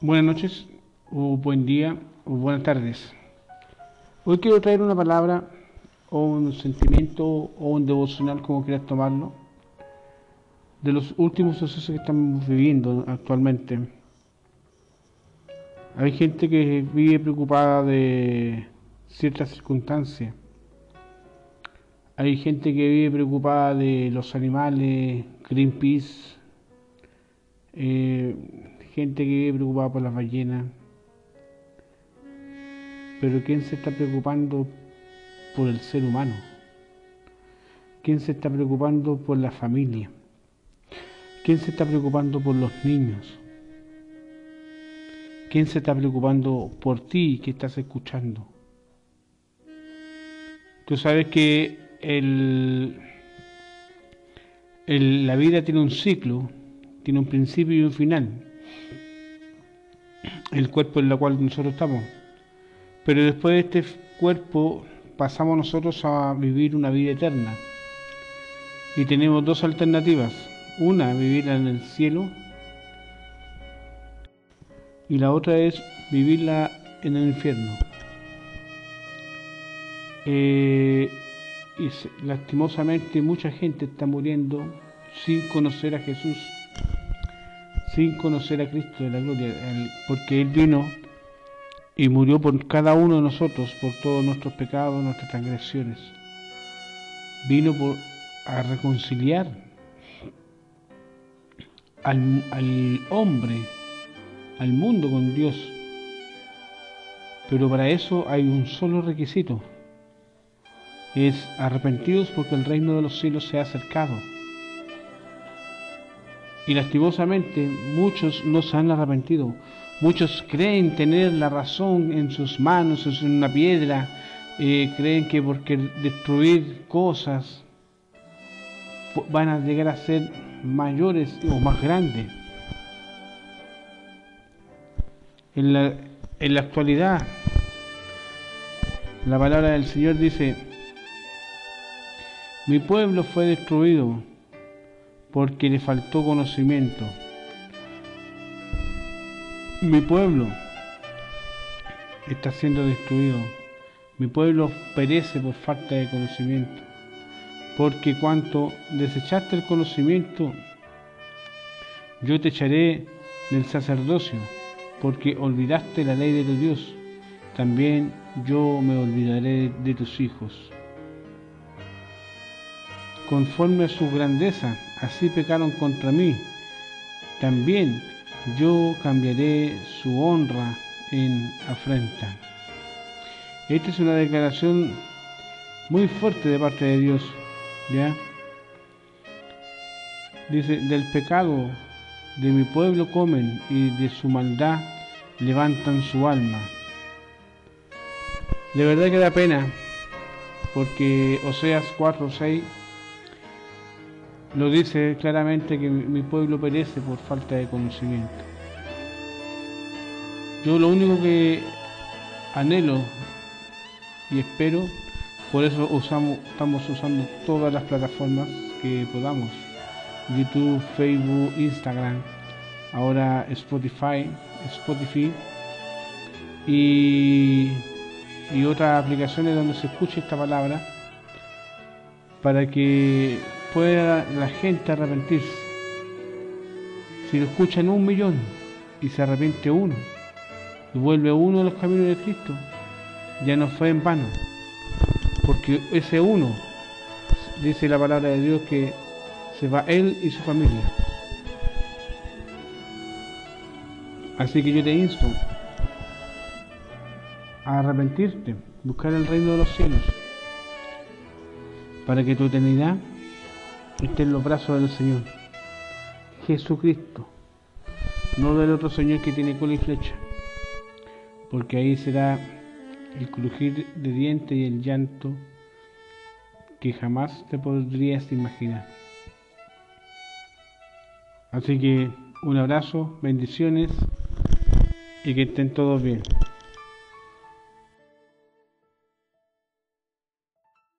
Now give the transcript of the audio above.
Buenas noches, o buen día, o buenas tardes. Hoy quiero traer una palabra, o un sentimiento, o un devocional, como quieras tomarlo, de los últimos sucesos que estamos viviendo actualmente. Hay gente que vive preocupada de ciertas circunstancias. Hay gente que vive preocupada de los animales, Greenpeace, eh, gente que vive preocupada por las ballenas. Pero ¿quién se está preocupando por el ser humano? ¿Quién se está preocupando por la familia? ¿Quién se está preocupando por los niños? ¿Quién se está preocupando por ti que estás escuchando? Tú sabes que el, el, la vida tiene un ciclo, tiene un principio y un final. El cuerpo en el cual nosotros estamos. Pero después de este cuerpo pasamos nosotros a vivir una vida eterna. Y tenemos dos alternativas. Una, vivir en el cielo. Y la otra es vivirla en el infierno. Eh, y lastimosamente mucha gente está muriendo sin conocer a Jesús, sin conocer a Cristo de la gloria, porque Él vino y murió por cada uno de nosotros, por todos nuestros pecados, nuestras transgresiones. Vino por, a reconciliar al, al hombre, al mundo con Dios. Pero para eso hay un solo requisito, es arrepentidos porque el reino de los cielos se ha acercado. Y lastimosamente muchos no se han arrepentido. Muchos creen tener la razón en sus manos, en una piedra. Eh, creen que porque destruir cosas van a llegar a ser mayores o más grandes. En la, en la actualidad, la palabra del Señor dice, mi pueblo fue destruido porque le faltó conocimiento. Mi pueblo está siendo destruido. Mi pueblo perece por falta de conocimiento. Porque cuanto desechaste el conocimiento, yo te echaré del sacerdocio, porque olvidaste la ley de tu Dios. También yo me olvidaré de tus hijos conforme a su grandeza, así pecaron contra mí. También yo cambiaré su honra en afrenta. Esta es una declaración muy fuerte de parte de Dios, ¿ya? Dice, del pecado de mi pueblo comen y de su maldad levantan su alma. De verdad que da pena, porque Oseas 4, 6 lo dice claramente que mi pueblo perece por falta de conocimiento. Yo lo único que anhelo y espero, por eso usamos, estamos usando todas las plataformas que podamos, YouTube, Facebook, Instagram, ahora Spotify, Spotify y, y otras aplicaciones donde se escuche esta palabra para que pueda la gente arrepentirse. Si lo escuchan un millón y se arrepiente uno y vuelve uno a los caminos de Cristo, ya no fue en vano. Porque ese uno, dice la palabra de Dios, que se va él y su familia. Así que yo te insto a arrepentirte, buscar el reino de los cielos, para que tu eternidad esté en los brazos del Señor. Jesucristo, no del otro Señor que tiene cola y flecha, porque ahí será el crujir de dientes y el llanto que jamás te podrías imaginar. Así que un abrazo, bendiciones y que estén todos bien.